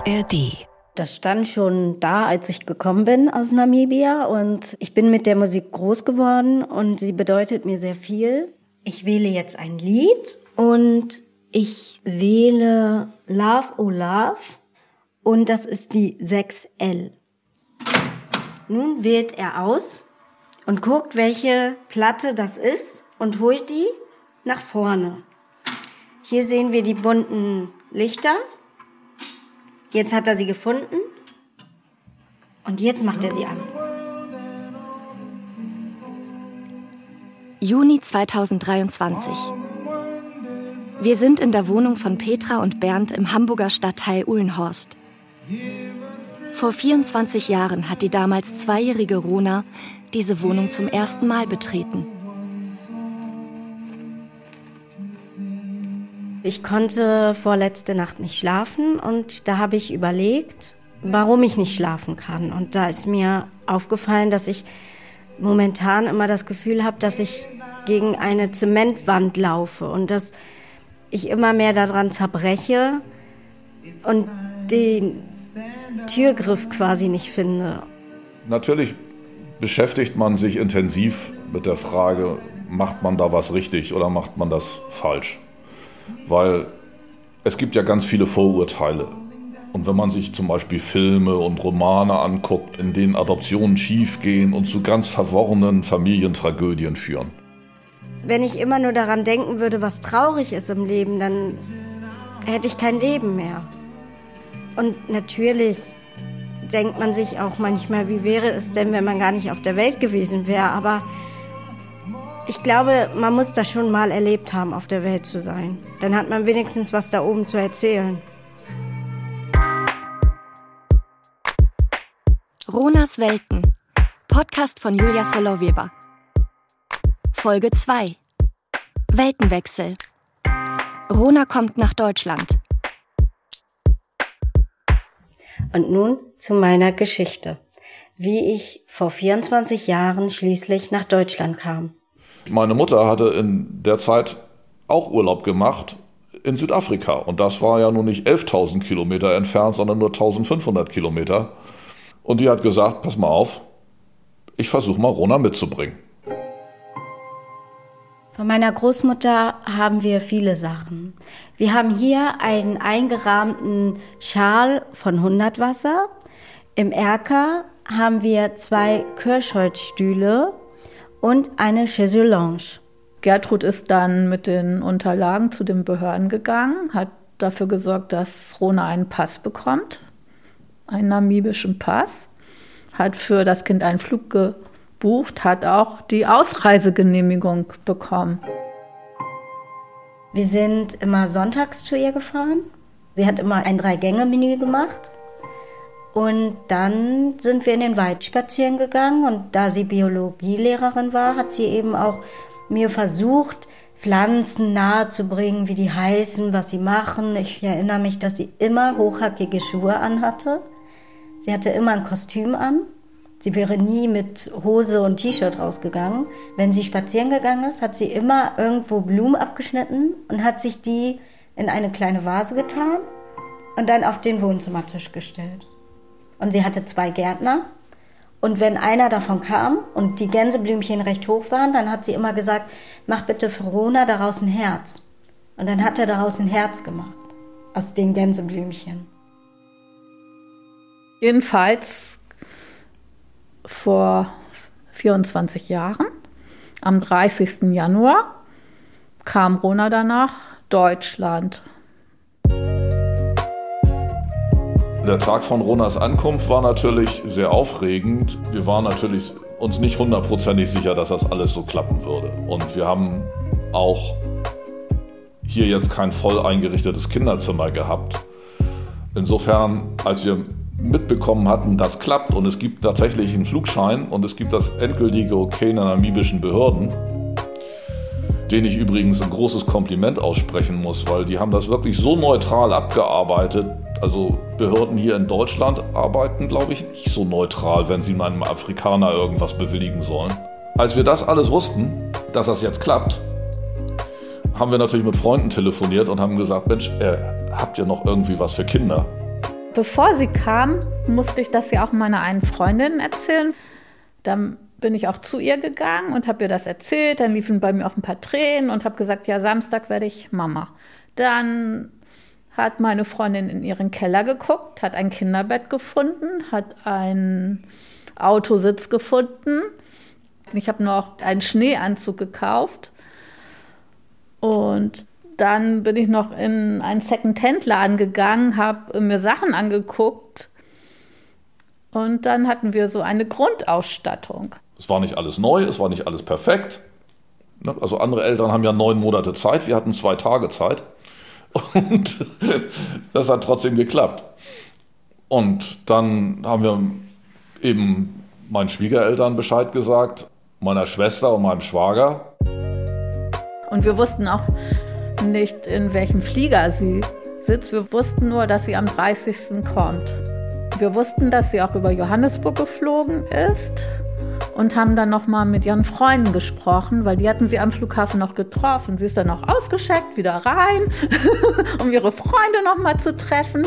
ARD. Das stand schon da, als ich gekommen bin aus Namibia und ich bin mit der Musik groß geworden und sie bedeutet mir sehr viel. Ich wähle jetzt ein Lied und ich wähle Love Oh Love und das ist die 6L. Nun wählt er aus und guckt, welche Platte das ist und holt die nach vorne. Hier sehen wir die bunten Lichter Jetzt hat er sie gefunden und jetzt macht er sie an. Juni 2023. Wir sind in der Wohnung von Petra und Bernd im Hamburger Stadtteil Uhlenhorst. Vor 24 Jahren hat die damals zweijährige Rona diese Wohnung zum ersten Mal betreten. Ich konnte vorletzte Nacht nicht schlafen und da habe ich überlegt, warum ich nicht schlafen kann. Und da ist mir aufgefallen, dass ich momentan immer das Gefühl habe, dass ich gegen eine Zementwand laufe und dass ich immer mehr daran zerbreche und den Türgriff quasi nicht finde. Natürlich beschäftigt man sich intensiv mit der Frage, macht man da was richtig oder macht man das falsch? Weil es gibt ja ganz viele Vorurteile. Und wenn man sich zum Beispiel Filme und Romane anguckt, in denen Adoptionen schiefgehen und zu ganz verworrenen Familientragödien führen. Wenn ich immer nur daran denken würde, was traurig ist im Leben, dann hätte ich kein Leben mehr. Und natürlich denkt man sich auch manchmal, wie wäre es denn, wenn man gar nicht auf der Welt gewesen wäre. Aber ich glaube, man muss das schon mal erlebt haben, auf der Welt zu sein. Dann hat man wenigstens was da oben zu erzählen. Ronas Welten. Podcast von Julia Solowieva. Folge 2. Weltenwechsel. Rona kommt nach Deutschland. Und nun zu meiner Geschichte. Wie ich vor 24 Jahren schließlich nach Deutschland kam. Meine Mutter hatte in der Zeit auch Urlaub gemacht in Südafrika. Und das war ja nun nicht 11.000 Kilometer entfernt, sondern nur 1.500 Kilometer. Und die hat gesagt, pass mal auf, ich versuche mal Rona mitzubringen. Von meiner Großmutter haben wir viele Sachen. Wir haben hier einen eingerahmten Schal von Hundertwasser. Im Erker haben wir zwei Kirschholzstühle und eine Chaiselange. Gertrud ist dann mit den Unterlagen zu den Behörden gegangen, hat dafür gesorgt, dass Rona einen Pass bekommt, einen namibischen Pass, hat für das Kind einen Flug gebucht, hat auch die Ausreisegenehmigung bekommen. Wir sind immer sonntags zu ihr gefahren. Sie hat immer ein Drei-Gänge-Menü gemacht. Und dann sind wir in den Wald spazieren gegangen und da sie Biologielehrerin war, hat sie eben auch mir versucht, Pflanzen nahezubringen, wie die heißen, was sie machen. Ich erinnere mich, dass sie immer hochhackige Schuhe anhatte. Sie hatte immer ein Kostüm an. Sie wäre nie mit Hose und T-Shirt rausgegangen. Wenn sie spazieren gegangen ist, hat sie immer irgendwo Blumen abgeschnitten und hat sich die in eine kleine Vase getan und dann auf den Wohnzimmertisch gestellt. Und sie hatte zwei Gärtner. Und wenn einer davon kam und die Gänseblümchen recht hoch waren, dann hat sie immer gesagt, mach bitte für Rona daraus ein Herz. Und dann hat er daraus ein Herz gemacht. Aus den Gänseblümchen. Jedenfalls vor 24 Jahren, am 30. Januar, kam Rona danach Deutschland. Der Tag von Ronas Ankunft war natürlich sehr aufregend. Wir waren natürlich uns nicht hundertprozentig sicher, dass das alles so klappen würde. Und wir haben auch hier jetzt kein voll eingerichtetes Kinderzimmer gehabt. Insofern, als wir mitbekommen hatten, das klappt und es gibt tatsächlich einen Flugschein und es gibt das endgültige Okay der namibischen Behörden, den ich übrigens ein großes Kompliment aussprechen muss, weil die haben das wirklich so neutral abgearbeitet. Also Behörden hier in Deutschland arbeiten, glaube ich, nicht so neutral, wenn sie einem Afrikaner irgendwas bewilligen sollen. Als wir das alles wussten, dass das jetzt klappt, haben wir natürlich mit Freunden telefoniert und haben gesagt, Mensch, äh, habt ihr noch irgendwie was für Kinder? Bevor sie kam, musste ich das ja auch meiner einen Freundin erzählen. Dann bin ich auch zu ihr gegangen und habe ihr das erzählt. Dann liefen bei mir auch ein paar Tränen und habe gesagt, ja, Samstag werde ich Mama. Dann hat meine Freundin in ihren Keller geguckt, hat ein Kinderbett gefunden, hat einen Autositz gefunden. Ich habe noch einen Schneeanzug gekauft. Und dann bin ich noch in einen Second-Hand-Laden gegangen, habe mir Sachen angeguckt. Und dann hatten wir so eine Grundausstattung. Es war nicht alles neu, es war nicht alles perfekt. Ne, also andere Eltern haben ja neun Monate Zeit, wir hatten zwei Tage Zeit. Und das hat trotzdem geklappt. Und dann haben wir eben meinen Schwiegereltern Bescheid gesagt, meiner Schwester und meinem Schwager. Und wir wussten auch nicht, in welchem Flieger sie sitzt. Wir wussten nur, dass sie am 30. kommt. Wir wussten, dass sie auch über Johannesburg geflogen ist und haben dann noch mal mit ihren Freunden gesprochen, weil die hatten sie am Flughafen noch getroffen. Sie ist dann noch ausgeschickt, wieder rein, um ihre Freunde noch mal zu treffen.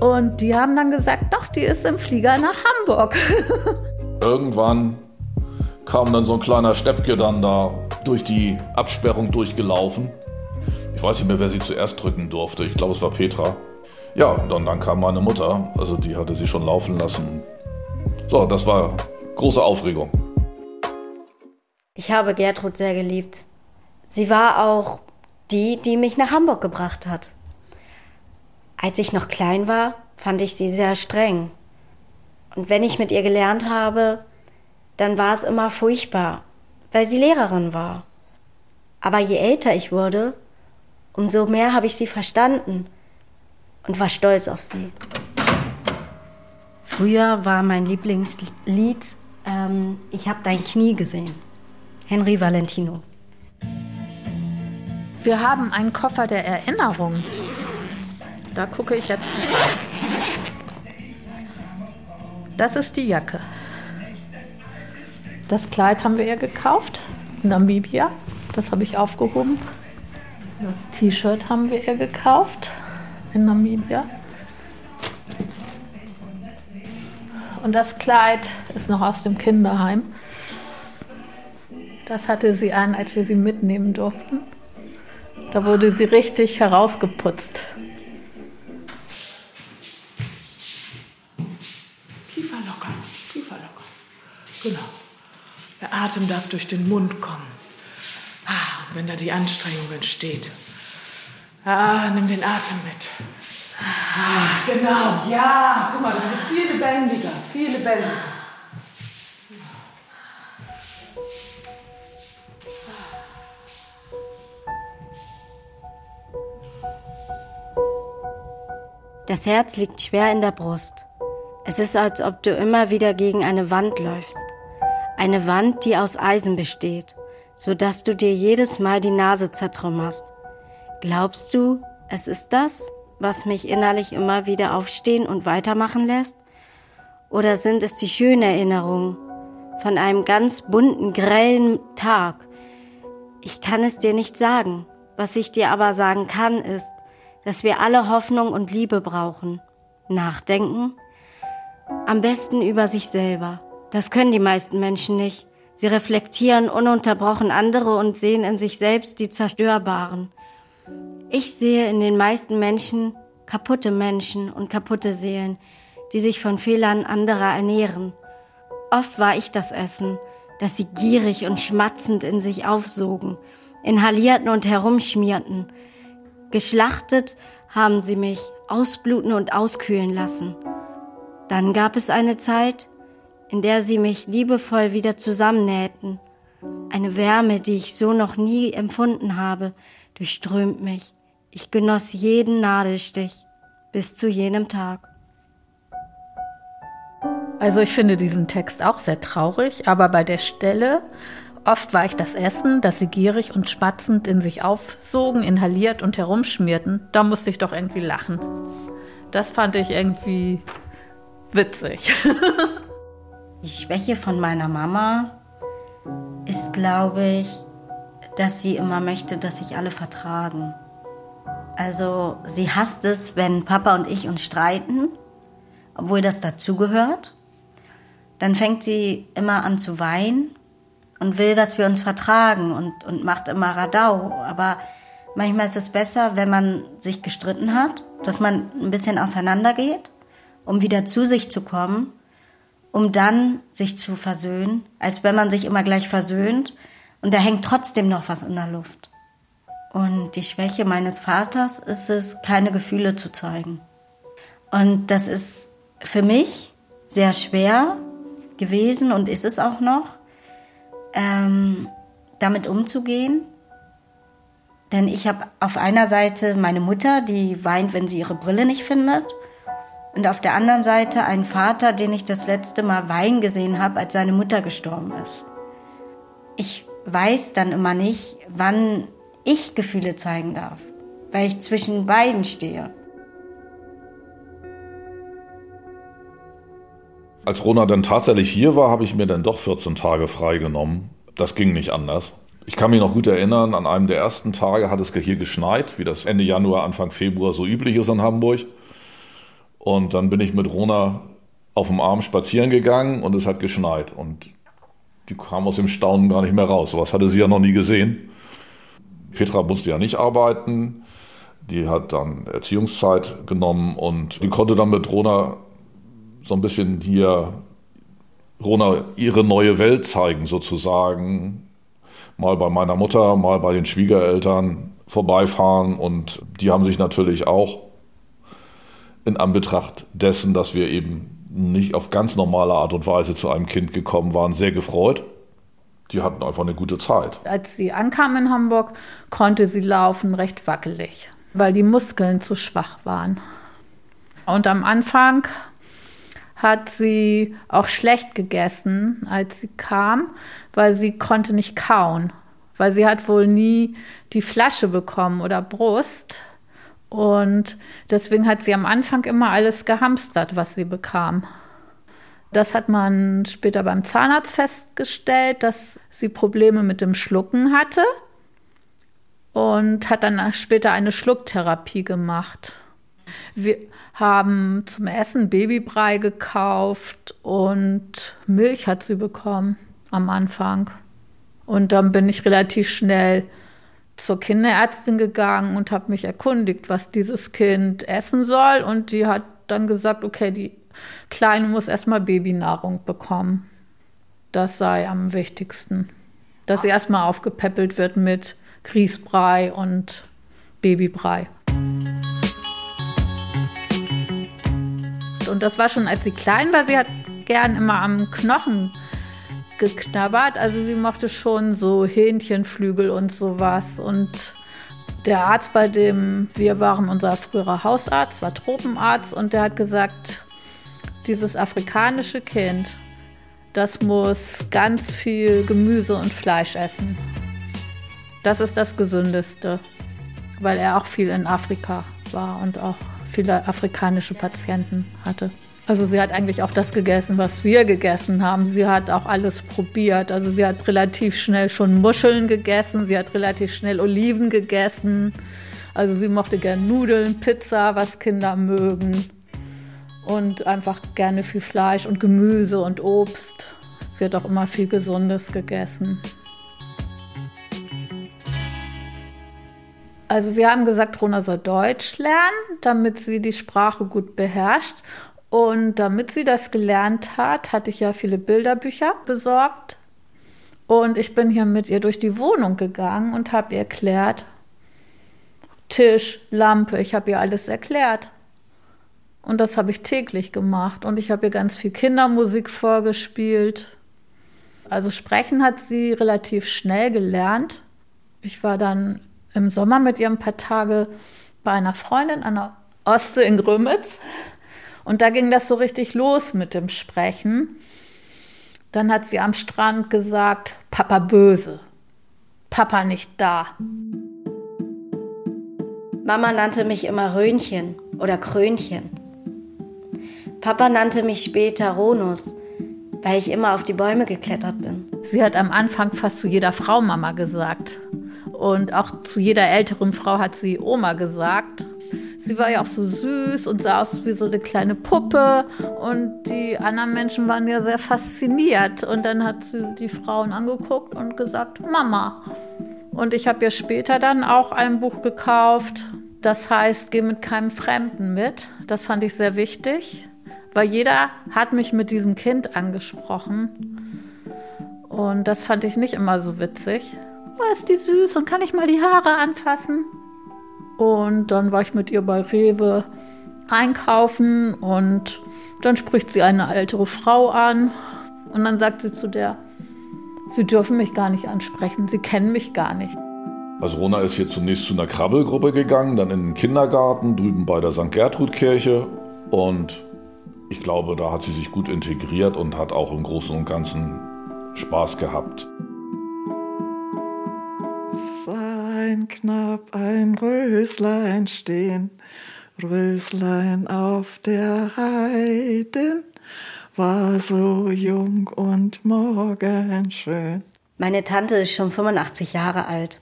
Und die haben dann gesagt, doch, die ist im Flieger nach Hamburg. Irgendwann kam dann so ein kleiner Steppke dann da durch die Absperrung durchgelaufen. Ich weiß nicht mehr, wer sie zuerst drücken durfte. Ich glaube, es war Petra. Ja, und dann, dann kam meine Mutter. Also die hatte sie schon laufen lassen. So, das war große Aufregung. Ich habe Gertrud sehr geliebt. Sie war auch die, die mich nach Hamburg gebracht hat. Als ich noch klein war, fand ich sie sehr streng. Und wenn ich mit ihr gelernt habe, dann war es immer furchtbar, weil sie Lehrerin war. Aber je älter ich wurde, umso mehr habe ich sie verstanden und war stolz auf sie. Früher war mein Lieblingslied ähm, Ich habe dein Knie gesehen. Henry Valentino. Wir haben einen Koffer der Erinnerung. Da gucke ich jetzt. Das ist die Jacke. Das Kleid haben wir ihr gekauft, Namibia. Das habe ich aufgehoben. Das T-Shirt haben wir ihr gekauft in Namibia. Und das Kleid ist noch aus dem Kinderheim. Das hatte sie an, als wir sie mitnehmen durften. Da wurde sie richtig herausgeputzt. Kiefer locker, Kiefer locker. Genau. Der Atem darf durch den Mund kommen. Ah, und wenn da die Anstrengung entsteht, ah, nimm den Atem mit. Genau, ja. Guck mal, das wird viel lebendiger, viel lebendiger. Das Herz liegt schwer in der Brust. Es ist, als ob du immer wieder gegen eine Wand läufst. Eine Wand, die aus Eisen besteht, so dass du dir jedes Mal die Nase zertrümmerst. Glaubst du, es ist das, was mich innerlich immer wieder aufstehen und weitermachen lässt? Oder sind es die schönen Erinnerungen von einem ganz bunten, grellen Tag? Ich kann es dir nicht sagen. Was ich dir aber sagen kann, ist, dass wir alle Hoffnung und Liebe brauchen. Nachdenken? Am besten über sich selber. Das können die meisten Menschen nicht. Sie reflektieren ununterbrochen andere und sehen in sich selbst die Zerstörbaren. Ich sehe in den meisten Menschen kaputte Menschen und kaputte Seelen, die sich von Fehlern anderer ernähren. Oft war ich das Essen, das sie gierig und schmatzend in sich aufsogen, inhalierten und herumschmierten. Geschlachtet haben sie mich ausbluten und auskühlen lassen. Dann gab es eine Zeit, in der sie mich liebevoll wieder zusammennähten. Eine Wärme, die ich so noch nie empfunden habe, durchströmt mich. Ich genoss jeden Nadelstich bis zu jenem Tag. Also ich finde diesen Text auch sehr traurig, aber bei der Stelle, oft war ich das Essen, das sie gierig und schmatzend in sich aufsogen, inhaliert und herumschmierten, da musste ich doch irgendwie lachen. Das fand ich irgendwie witzig. Die Schwäche von meiner Mama ist, glaube ich, dass sie immer möchte, dass sich alle vertragen. Also sie hasst es, wenn Papa und ich uns streiten, obwohl das dazugehört. Dann fängt sie immer an zu weinen und will, dass wir uns vertragen und, und macht immer Radau. Aber manchmal ist es besser, wenn man sich gestritten hat, dass man ein bisschen auseinandergeht, um wieder zu sich zu kommen, um dann sich zu versöhnen, als wenn man sich immer gleich versöhnt und da hängt trotzdem noch was in der Luft. Und die Schwäche meines Vaters ist es, keine Gefühle zu zeigen. Und das ist für mich sehr schwer gewesen und ist es auch noch, ähm, damit umzugehen. Denn ich habe auf einer Seite meine Mutter, die weint, wenn sie ihre Brille nicht findet. Und auf der anderen Seite einen Vater, den ich das letzte Mal weinen gesehen habe, als seine Mutter gestorben ist. Ich weiß dann immer nicht, wann ich Gefühle zeigen darf, weil ich zwischen beiden stehe. Als Rona dann tatsächlich hier war, habe ich mir dann doch 14 Tage freigenommen. Das ging nicht anders. Ich kann mich noch gut erinnern, an einem der ersten Tage hat es hier geschneit, wie das Ende Januar, Anfang Februar so üblich ist in Hamburg. Und dann bin ich mit Rona auf dem Arm spazieren gegangen und es hat geschneit. Und die kam aus dem Staunen gar nicht mehr raus. Sowas hatte sie ja noch nie gesehen. Petra musste ja nicht arbeiten. Die hat dann Erziehungszeit genommen und die konnte dann mit Rona so ein bisschen hier Rona ihre neue Welt zeigen, sozusagen. Mal bei meiner Mutter, mal bei den Schwiegereltern vorbeifahren und die haben sich natürlich auch in Anbetracht dessen, dass wir eben nicht auf ganz normale Art und Weise zu einem Kind gekommen waren, sehr gefreut. Die hatten einfach eine gute Zeit. Als sie ankam in Hamburg, konnte sie laufen recht wackelig, weil die Muskeln zu schwach waren. Und am Anfang hat sie auch schlecht gegessen, als sie kam, weil sie konnte nicht kauen, weil sie hat wohl nie die Flasche bekommen oder Brust. Und deswegen hat sie am Anfang immer alles gehamstert, was sie bekam. Das hat man später beim Zahnarzt festgestellt, dass sie Probleme mit dem Schlucken hatte und hat dann später eine Schlucktherapie gemacht. Wir haben zum Essen Babybrei gekauft und Milch hat sie bekommen am Anfang. Und dann bin ich relativ schnell zur Kinderärztin gegangen und habe mich erkundigt, was dieses Kind essen soll. Und die hat dann gesagt, okay, die Kleine muss erstmal Babynahrung bekommen. Das sei am wichtigsten. Dass sie erstmal aufgepäppelt wird mit Grießbrei und Babybrei. Und das war schon, als sie klein war. Sie hat gern immer am Knochen geknabbert. Also sie mochte schon so Hähnchenflügel und sowas. Und der Arzt, bei dem wir waren, unser früherer Hausarzt, war Tropenarzt und der hat gesagt, dieses afrikanische Kind, das muss ganz viel Gemüse und Fleisch essen. Das ist das Gesündeste, weil er auch viel in Afrika war und auch viele afrikanische Patienten hatte. Also sie hat eigentlich auch das gegessen, was wir gegessen haben. Sie hat auch alles probiert. Also sie hat relativ schnell schon Muscheln gegessen, sie hat relativ schnell Oliven gegessen. Also sie mochte gern Nudeln, Pizza, was Kinder mögen. Und einfach gerne viel Fleisch und Gemüse und Obst. Sie hat auch immer viel Gesundes gegessen. Also wir haben gesagt, Rona soll Deutsch lernen, damit sie die Sprache gut beherrscht. Und damit sie das gelernt hat, hatte ich ja viele Bilderbücher besorgt. Und ich bin hier mit ihr durch die Wohnung gegangen und habe ihr erklärt, Tisch, Lampe, ich habe ihr alles erklärt. Und das habe ich täglich gemacht. Und ich habe ihr ganz viel Kindermusik vorgespielt. Also sprechen hat sie relativ schnell gelernt. Ich war dann im Sommer mit ihr ein paar Tage bei einer Freundin an der Ostsee in Grömitz. Und da ging das so richtig los mit dem Sprechen. Dann hat sie am Strand gesagt, Papa böse, Papa nicht da. Mama nannte mich immer Röhnchen oder Krönchen. Papa nannte mich später Ronus, weil ich immer auf die Bäume geklettert bin. Sie hat am Anfang fast zu jeder Frau Mama gesagt. Und auch zu jeder älteren Frau hat sie Oma gesagt. Sie war ja auch so süß und sah aus wie so eine kleine Puppe. Und die anderen Menschen waren ja sehr fasziniert. Und dann hat sie die Frauen angeguckt und gesagt, Mama. Und ich habe ihr später dann auch ein Buch gekauft. Das heißt, geh mit keinem Fremden mit. Das fand ich sehr wichtig, weil jeder hat mich mit diesem Kind angesprochen. Und das fand ich nicht immer so witzig. Oh, ist die süß und kann ich mal die Haare anfassen? Und dann war ich mit ihr bei Rewe einkaufen und dann spricht sie eine ältere Frau an und dann sagt sie zu der, Sie dürfen mich gar nicht ansprechen, Sie kennen mich gar nicht. Also Rona ist hier zunächst zu einer Krabbelgruppe gegangen, dann in den Kindergarten drüben bei der St. Gertrud-Kirche und ich glaube, da hat sie sich gut integriert und hat auch im Großen und Ganzen Spaß gehabt ein Knapp, ein Röslein stehen, Röslein auf der Heiden, war so jung und morgenschön. Meine Tante ist schon 85 Jahre alt.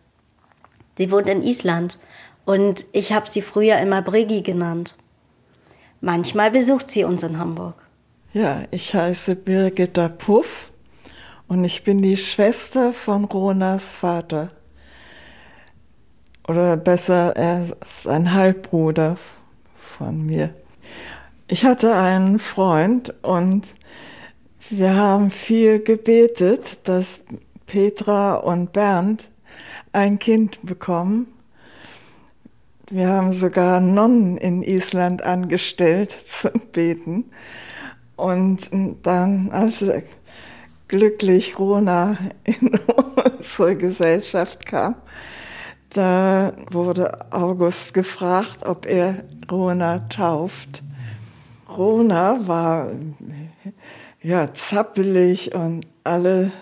Sie wohnt in Island und ich habe sie früher immer Brigi genannt. Manchmal besucht sie uns in Hamburg. Ja, ich heiße Birgitta Puff und ich bin die Schwester von Ronas Vater. Oder besser, er ist ein Halbbruder von mir. Ich hatte einen Freund und wir haben viel gebetet, dass Petra und Bernd ein Kind bekommen. Wir haben sogar Nonnen in Island angestellt zum Beten. Und dann, als glücklich Rona in unsere Gesellschaft kam, da wurde August gefragt, ob er Rona tauft. Rona war ja zappelig und alle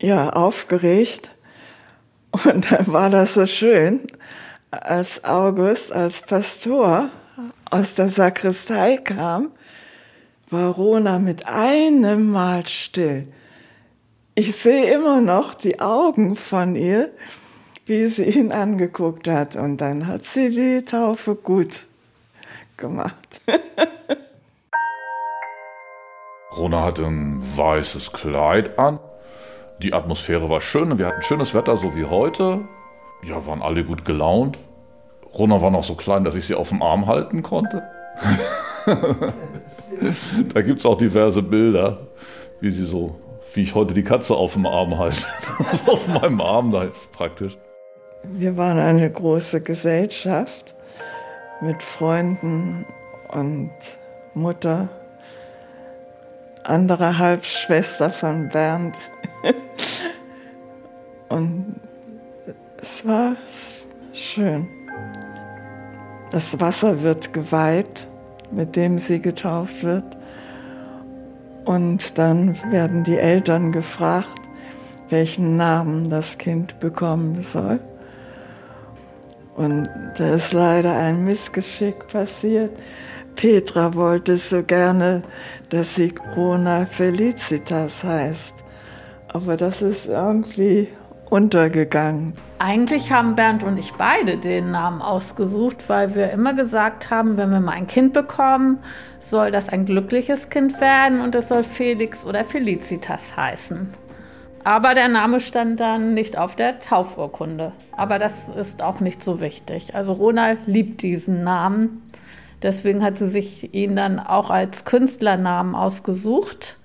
ja aufgeregt. Und dann war das so schön, als August als Pastor aus der Sakristei kam, war Rona mit einem Mal still. Ich sehe immer noch die Augen von ihr, wie sie ihn angeguckt hat. Und dann hat sie die Taufe gut gemacht. Rona hatte ein weißes Kleid an. Die Atmosphäre war schön und wir hatten schönes Wetter, so wie heute. Ja, waren alle gut gelaunt. Rona war noch so klein, dass ich sie auf dem Arm halten konnte. da gibt es auch diverse Bilder, wie sie so wie ich heute die Katze auf dem Arm halte. also auf meinem Arm, da ist praktisch. Wir waren eine große Gesellschaft mit Freunden und Mutter, andere Halbschwester von Bernd. und es war schön. Das Wasser wird geweiht, mit dem sie getauft wird. Und dann werden die Eltern gefragt, welchen Namen das Kind bekommen soll. Und da ist leider ein Missgeschick passiert. Petra wollte so gerne, dass sie Rona Felicitas heißt. Aber das ist irgendwie untergegangen. Eigentlich haben Bernd und ich beide den Namen ausgesucht, weil wir immer gesagt haben, wenn wir mal ein Kind bekommen, soll das ein glückliches Kind werden und es soll Felix oder Felicitas heißen. Aber der Name stand dann nicht auf der Taufurkunde. Aber das ist auch nicht so wichtig. Also Rona liebt diesen Namen. Deswegen hat sie sich ihn dann auch als Künstlernamen ausgesucht.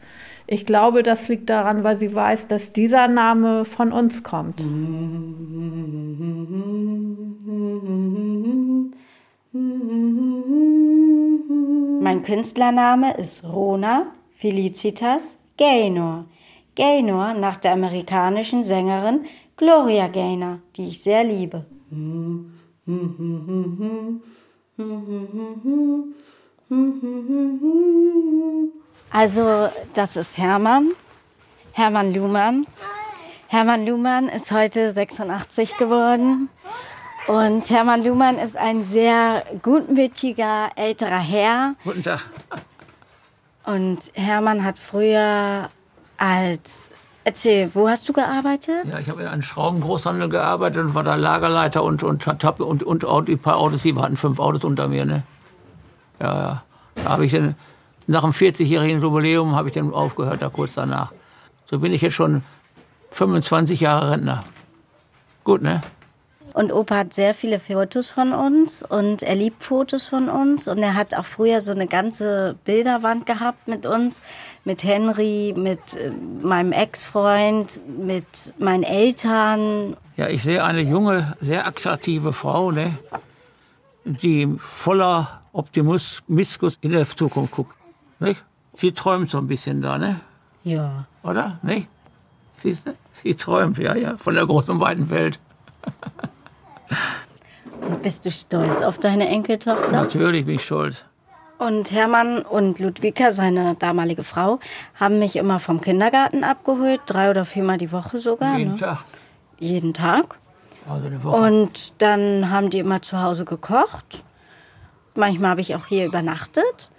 Ich glaube, das liegt daran, weil sie weiß, dass dieser Name von uns kommt. Mein Künstlername ist Rona Felicitas Gaynor. Gaynor nach der amerikanischen Sängerin Gloria Gaynor, die ich sehr liebe. Also, das ist Hermann, Hermann Luhmann. Hermann Luhmann ist heute 86 geworden. Und Hermann Luhmann ist ein sehr gutmütiger älterer Herr. Guten Tag. Und Hermann hat früher als Erzähl, wo hast du gearbeitet? Ja, ich habe in einem Schraubengroßhandel gearbeitet und war da Lagerleiter und, und, und, und, und, und ein paar Autos, wir hatten fünf Autos unter mir. Ne? Ja, ja. Da habe ich dann, nach dem 40-jährigen Jubiläum habe ich dann aufgehört, da kurz danach. So bin ich jetzt schon 25 Jahre Rentner. Gut, ne? Und Opa hat sehr viele Fotos von uns und er liebt Fotos von uns. Und er hat auch früher so eine ganze Bilderwand gehabt mit uns, mit Henry, mit äh, meinem Ex-Freund, mit meinen Eltern. Ja, ich sehe eine junge, sehr attraktive Frau, ne, die voller Optimismus in der Zukunft guckt. Nicht? Sie träumt so ein bisschen da, ne? Ja. Oder? Nicht? Siehst du? Sie träumt, ja, ja, von der großen, weiten Welt. Und bist du stolz auf deine Enkeltochter? Natürlich bin ich stolz. Und Hermann und Ludwika, seine damalige Frau, haben mich immer vom Kindergarten abgeholt, drei oder viermal die Woche sogar. Jeden ne? Tag. Jeden Tag. Also eine Woche. Und dann haben die immer zu Hause gekocht. Manchmal habe ich auch hier übernachtet.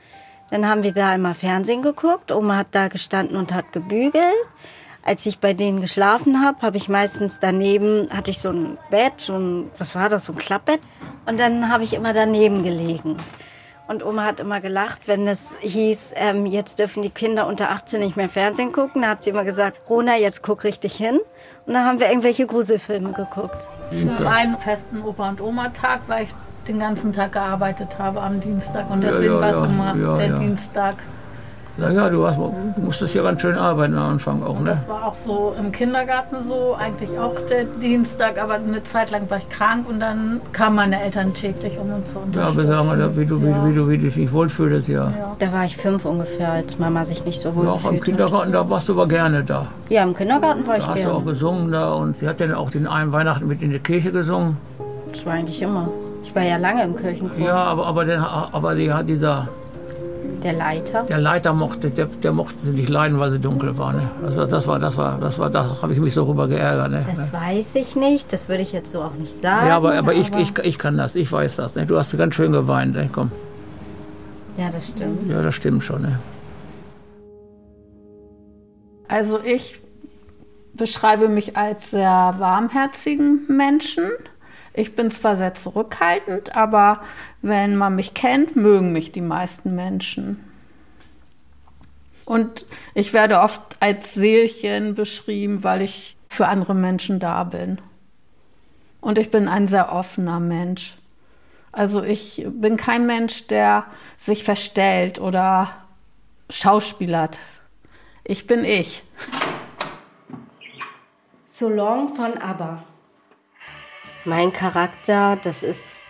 Dann haben wir da immer Fernsehen geguckt. Oma hat da gestanden und hat gebügelt. Als ich bei denen geschlafen habe, habe ich meistens daneben, hatte ich so ein Bett, so ein, was war das, so ein Klappbett. Und dann habe ich immer daneben gelegen. Und Oma hat immer gelacht, wenn es hieß, ähm, jetzt dürfen die Kinder unter 18 nicht mehr Fernsehen gucken. Da hat sie immer gesagt, Rona, jetzt guck richtig hin. Und dann haben wir irgendwelche Gruselfilme geguckt. Zum einen festen Opa- und Oma-Tag, weil ich den ganzen Tag gearbeitet habe am Dienstag. Und Ja, deswegen ja, war es ja, immer ja, der ja. Dienstag. Naja, du, hast, du musstest ja ganz schön arbeiten am Anfang auch, ne? Das war auch so im Kindergarten so, eigentlich auch der Dienstag, aber eine Zeit lang war ich krank und dann kamen meine Eltern täglich, um uns zu Ja, unterstützen. wir sagen, mal, wie du, wie, Ja. du, wie, du, wie du dich wohlfühlst, ja. Ja. Da war ich fünf ungefähr, als Mama sich nicht so wohl Ja, auch im Kindergarten, da warst du aber gerne da. Ja, im Kindergarten war ich Da hast du auch gerne. gesungen da und sie hat dann auch den einen Weihnachten mit in die Kirche gesungen. Das war eigentlich immer. Ich war ja lange im Kirchenchor. Ja, aber, aber, den, aber die, hat dieser, Der Leiter. der Leiter mochte, der, der mochte sie nicht leiden, weil sie dunkel war. Ne? Also das war, das war, das war, da habe ich mich so rüber geärgert. Ne? Das weiß ich nicht, das würde ich jetzt so auch nicht sagen. Ja, aber, aber, ich, ich, ich kann das, ich weiß das. Ne? Du hast ganz schön geweint. Ne? Komm, Ja, das stimmt. ja, das stimmt schon. Ne? Also ich beschreibe mich als sehr warmherzigen Menschen. Ich bin zwar sehr zurückhaltend, aber wenn man mich kennt, mögen mich die meisten Menschen. Und ich werde oft als Seelchen beschrieben, weil ich für andere Menschen da bin. Und ich bin ein sehr offener Mensch. Also ich bin kein Mensch, der sich verstellt oder schauspielert. Ich bin ich. So Long von ABBA. Mein Charakter, das ist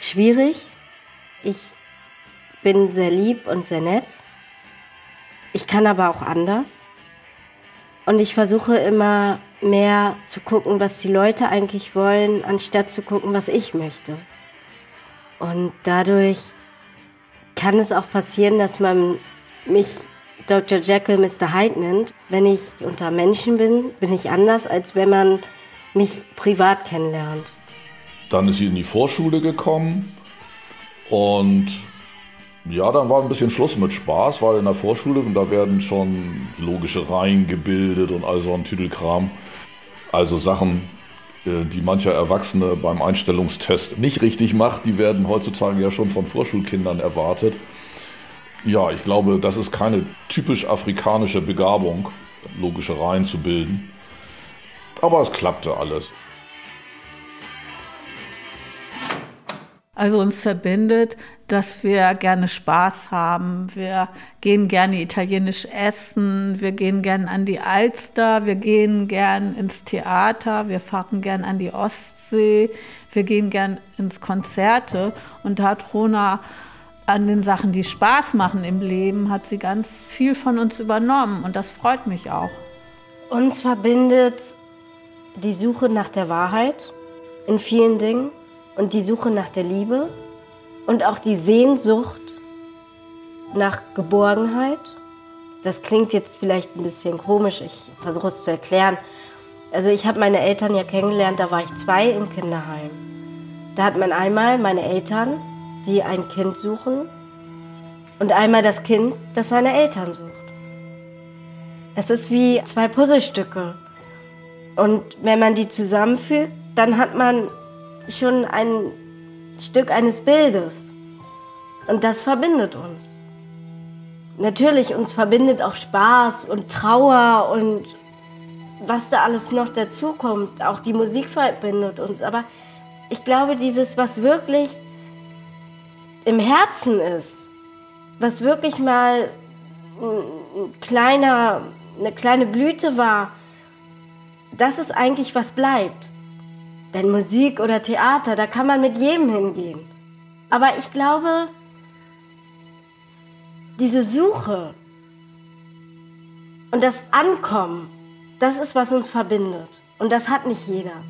schwierig. Ich bin sehr lieb und sehr nett. Ich kann aber auch anders. Und ich versuche immer mehr zu gucken, was die Leute eigentlich wollen, anstatt zu gucken, was ich möchte. Und dadurch kann es auch passieren, dass man mich Dr. Jekyll Mr. Hyde nennt. Wenn ich unter Menschen bin, bin ich anders, als wenn man mich privat kennenlernt. Dann ist sie in die Vorschule gekommen und ja, dann war ein bisschen Schluss mit Spaß, weil in der Vorschule, da werden schon logische Reihen gebildet und all so ein Tüdelkram. Also Sachen, äh, die mancher Erwachsene beim Einstellungstest nicht richtig macht, die werden heutzutage ja schon von Vorschulkindern erwartet. Ja, ich glaube, das ist keine typisch afrikanische Begabung, logische Reihen zu bilden. Aber es klappte alles. Also uns verbindet, dass wir gerne Spaß haben. Wir gehen gerne italienisch essen, wir gehen gern an die Alster, wir gehen gern ins Theater, wir fahren gern an die Ostsee, wir gehen gern ins Konzerte. Und da hat Rona an den Sachen, die Spaß machen im Leben, hat sie ganz viel von uns übernommen. Und das freut mich auch. Uns verbindet die Suche nach der Wahrheit in vielen Dingen und die Suche nach der Liebe und auch die Sehnsucht nach Geborgenheit. Das klingt jetzt vielleicht ein bisschen komisch, ich versuche es zu erklären. Also ich habe meine Eltern ja kennengelernt, da war ich zwei im Kinderheim. Da hat man einmal meine Eltern, die ein Kind suchen und einmal das Kind, das seine Eltern sucht. Es ist wie zwei Puzzlestücke. Und wenn man die zusammenfügt, dann hat man schon ein Stück eines Bildes. Und das verbindet uns. Natürlich, uns verbindet auch Spaß und Trauer und was da alles noch dazukommt. Auch die Musik verbindet uns. Aber ich glaube, dieses, was wirklich im Herzen ist, was wirklich mal ein kleiner, eine kleine Blüte war, das ist eigentlich, was bleibt. Denn Musik oder Theater, da kann man mit jedem hingehen. Aber ich glaube, diese Suche und das Ankommen, das ist, was uns verbindet. Und das hat nicht jeder.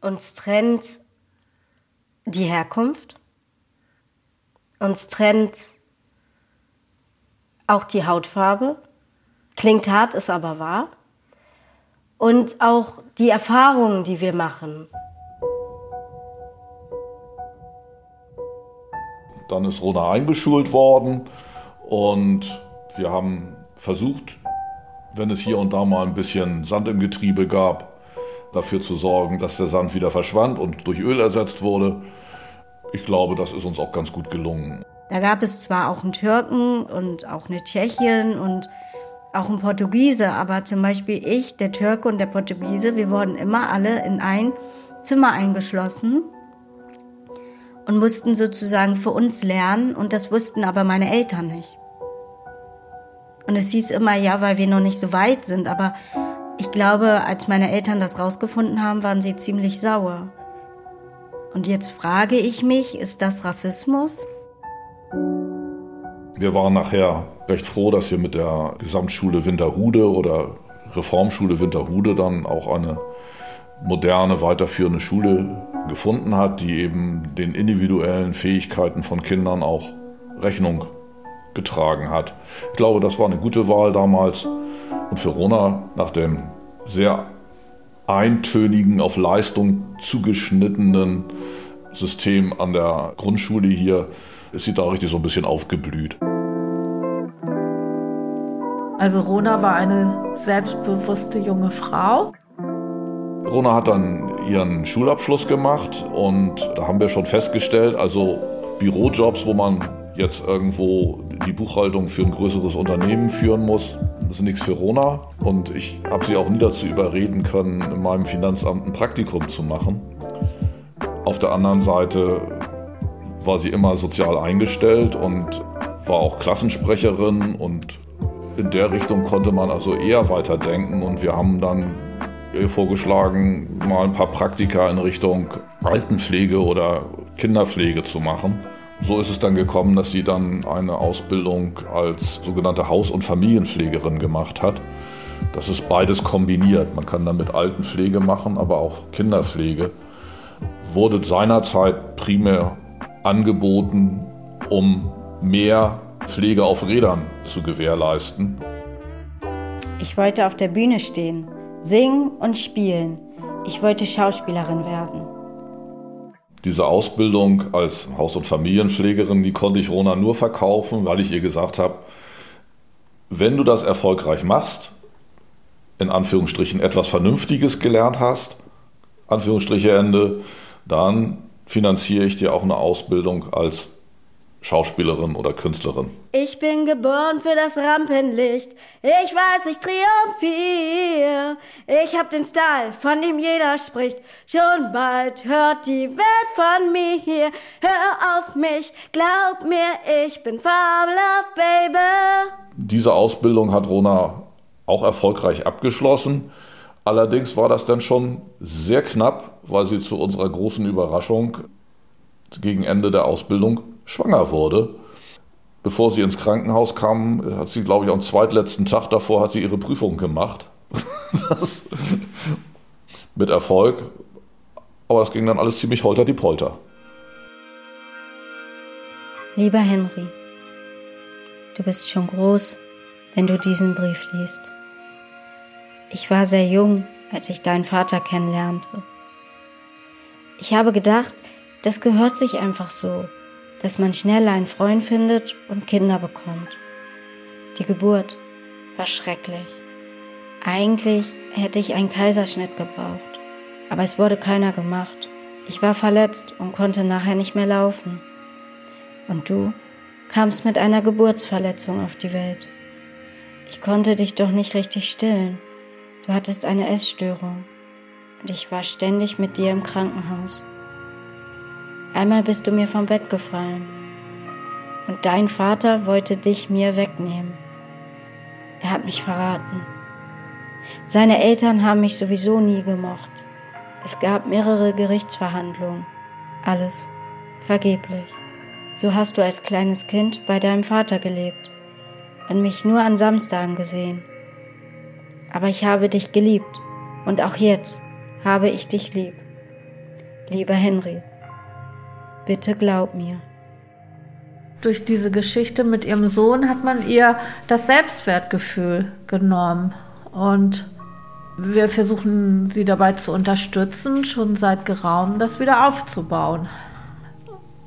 Uns trennt die Herkunft. Uns trennt auch die Hautfarbe. Klingt hart, ist aber wahr. Und auch die Erfahrungen, die wir machen. Dann ist Rona eingeschult worden und wir haben versucht, wenn es hier und da mal ein bisschen Sand im Getriebe gab, dafür zu sorgen, dass der Sand wieder verschwand und durch Öl ersetzt wurde. Ich glaube, das ist uns auch ganz gut gelungen. Da gab es zwar auch einen Türken und auch eine Tschechien und auch einen Portugiese, aber zum Beispiel ich, der Türke und der Portugiese, wir wurden immer alle in ein Zimmer eingeschlossen und mussten sozusagen für uns lernen und das wussten aber meine Eltern nicht. Und es hieß immer, ja, weil wir noch nicht so weit sind, aber ich glaube, als meine Eltern das rausgefunden haben, waren sie ziemlich sauer. Und jetzt frage ich mich, ist das Rassismus? Wir waren nachher recht froh, dass wir mit der Gesamtschule Winterhude oder Reformschule Winterhude dann auch eine moderne, weiterführende Schule gefunden hat, die eben den individuellen Fähigkeiten von Kindern auch Rechnung getragen hat. Ich glaube, das war eine gute Wahl damals. Und für Rona nach dem sehr eintönigen, auf Leistung zugeschnittenen System an der Grundschule hier ist sie da richtig so ein bisschen aufgeblüht. Also Rona war eine selbstbewusste junge Frau. Rona hat dann ihren Schulabschluss gemacht und da haben wir schon festgestellt, also Bürojobs, wo man jetzt irgendwo die Buchhaltung für ein größeres Unternehmen führen muss, das ist nichts für Rona. Und ich habe sie auch nie dazu überreden können, in meinem Finanzamt ein Praktikum zu machen. Auf der anderen Seite war sie immer sozial eingestellt und war auch Klassensprecherin und in der Richtung konnte man also eher weiterdenken und wir haben dann ihr vorgeschlagen, mal ein paar Praktika in Richtung Altenpflege oder Kinderpflege zu machen. So ist es dann gekommen, dass sie dann eine Ausbildung als sogenannte Haus- und Familienpflegerin gemacht hat. Das ist beides kombiniert. Man kann damit Altenpflege machen, aber auch Kinderpflege. Wurde seinerzeit primär angeboten, um mehr Pflege auf Rädern zu gewährleisten. Ich wollte auf der Bühne stehen, singen und spielen. Ich wollte Schauspielerin werden. Diese Ausbildung als Haus- und Familienpflegerin, die konnte ich Rona nur verkaufen, weil ich ihr gesagt habe, wenn du das erfolgreich machst, in Anführungsstrichen etwas Vernünftiges gelernt hast, Anführungsstriche Ende, dann finanziere ich dir auch eine Ausbildung als Schauspielerin oder Künstlerin. Ich bin geboren für das Rampenlicht. Ich weiß, ich triumphiere. Ich hab den Style, von dem jeder spricht. Schon bald hört die Welt von mir hier. Hör auf mich, glaub mir, ich bin fabelhaft, Baby. Diese Ausbildung hat Rona auch erfolgreich abgeschlossen. Allerdings war das dann schon sehr knapp, weil sie zu unserer großen Überraschung gegen Ende der Ausbildung schwanger wurde. Bevor sie ins Krankenhaus kam, hat sie, glaube ich, am zweitletzten Tag davor hat sie ihre Prüfung gemacht. das, mit Erfolg. Aber es ging dann alles ziemlich holter die Polter. Lieber Henry, du bist schon groß, wenn du diesen Brief liest. Ich war sehr jung, als ich deinen Vater kennenlernte. Ich habe gedacht, das gehört sich einfach so, dass man schnell einen Freund findet und Kinder bekommt. Die Geburt war schrecklich. Eigentlich hätte ich einen Kaiserschnitt gebraucht, aber es wurde keiner gemacht. Ich war verletzt und konnte nachher nicht mehr laufen. Und du kamst mit einer Geburtsverletzung auf die Welt. Ich konnte dich doch nicht richtig stillen. Du hattest eine Essstörung und ich war ständig mit dir im Krankenhaus. Einmal bist du mir vom Bett gefallen und dein Vater wollte dich mir wegnehmen. Er hat mich verraten. Seine Eltern haben mich sowieso nie gemocht. Es gab mehrere Gerichtsverhandlungen. Alles vergeblich. So hast du als kleines Kind bei deinem Vater gelebt und mich nur an Samstagen gesehen. Aber ich habe dich geliebt und auch jetzt habe ich dich lieb. Lieber Henry, bitte glaub mir. Durch diese Geschichte mit ihrem Sohn hat man ihr das Selbstwertgefühl genommen. Und wir versuchen sie dabei zu unterstützen, schon seit geraumen das wieder aufzubauen.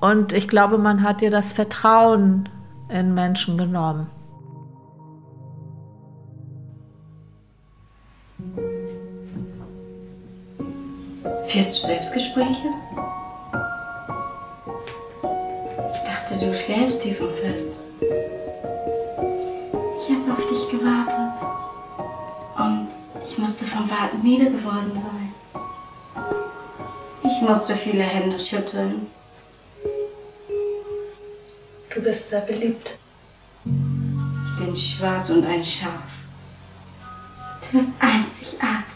Und ich glaube, man hat ihr das Vertrauen in Menschen genommen. Führst du Selbstgespräche? Ich dachte, du schläfst tief und fest. Ich habe auf dich gewartet. Und ich musste vom Warten müde geworden sein. Ich musste viele Hände schütteln. Du bist sehr beliebt. Ich bin schwarz und ein Schaf. Du bist einzigartig.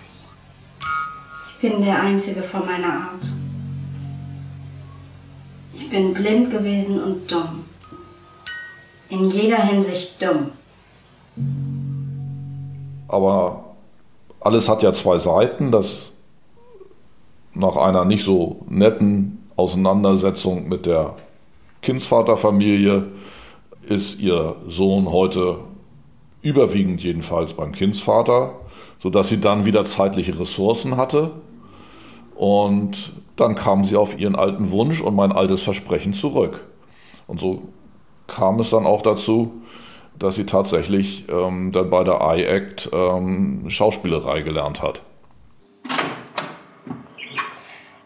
Bin der Einzige von meiner Art. Ich bin blind gewesen und dumm. In jeder Hinsicht dumm. Aber alles hat ja zwei Seiten. Das nach einer nicht so netten Auseinandersetzung mit der Kindsvaterfamilie ist ihr Sohn heute überwiegend jedenfalls beim Kindsvater, sodass sie dann wieder zeitliche Ressourcen hatte und dann kam sie auf ihren alten Wunsch und mein altes Versprechen zurück. Und so kam es dann auch dazu, dass sie tatsächlich ähm, dann bei der iAct ähm, Schauspielerei gelernt hat.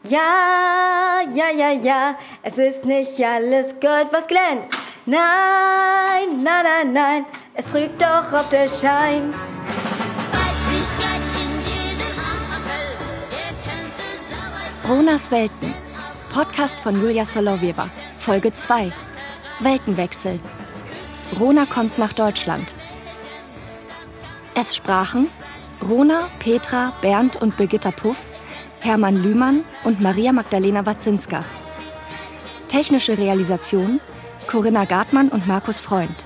Ja, ja, ja, ja, es ist nicht alles Gold, was glänzt. Nein, nein, nein, nein, es trügt doch auf der Schein. Ronas Welten. Podcast von Julia Solowieva. Folge 2. Weltenwechsel. Rona kommt nach Deutschland. Es sprachen Rona, Petra, Bernd und Birgitta Puff, Hermann Lühmann und Maria Magdalena Wazinska. Technische Realisation Corinna Gartmann und Markus Freund.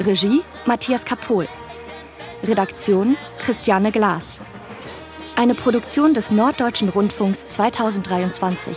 Regie Matthias Kapohl. Redaktion Christiane Glas. Eine Produktion des Norddeutschen Rundfunks 2023.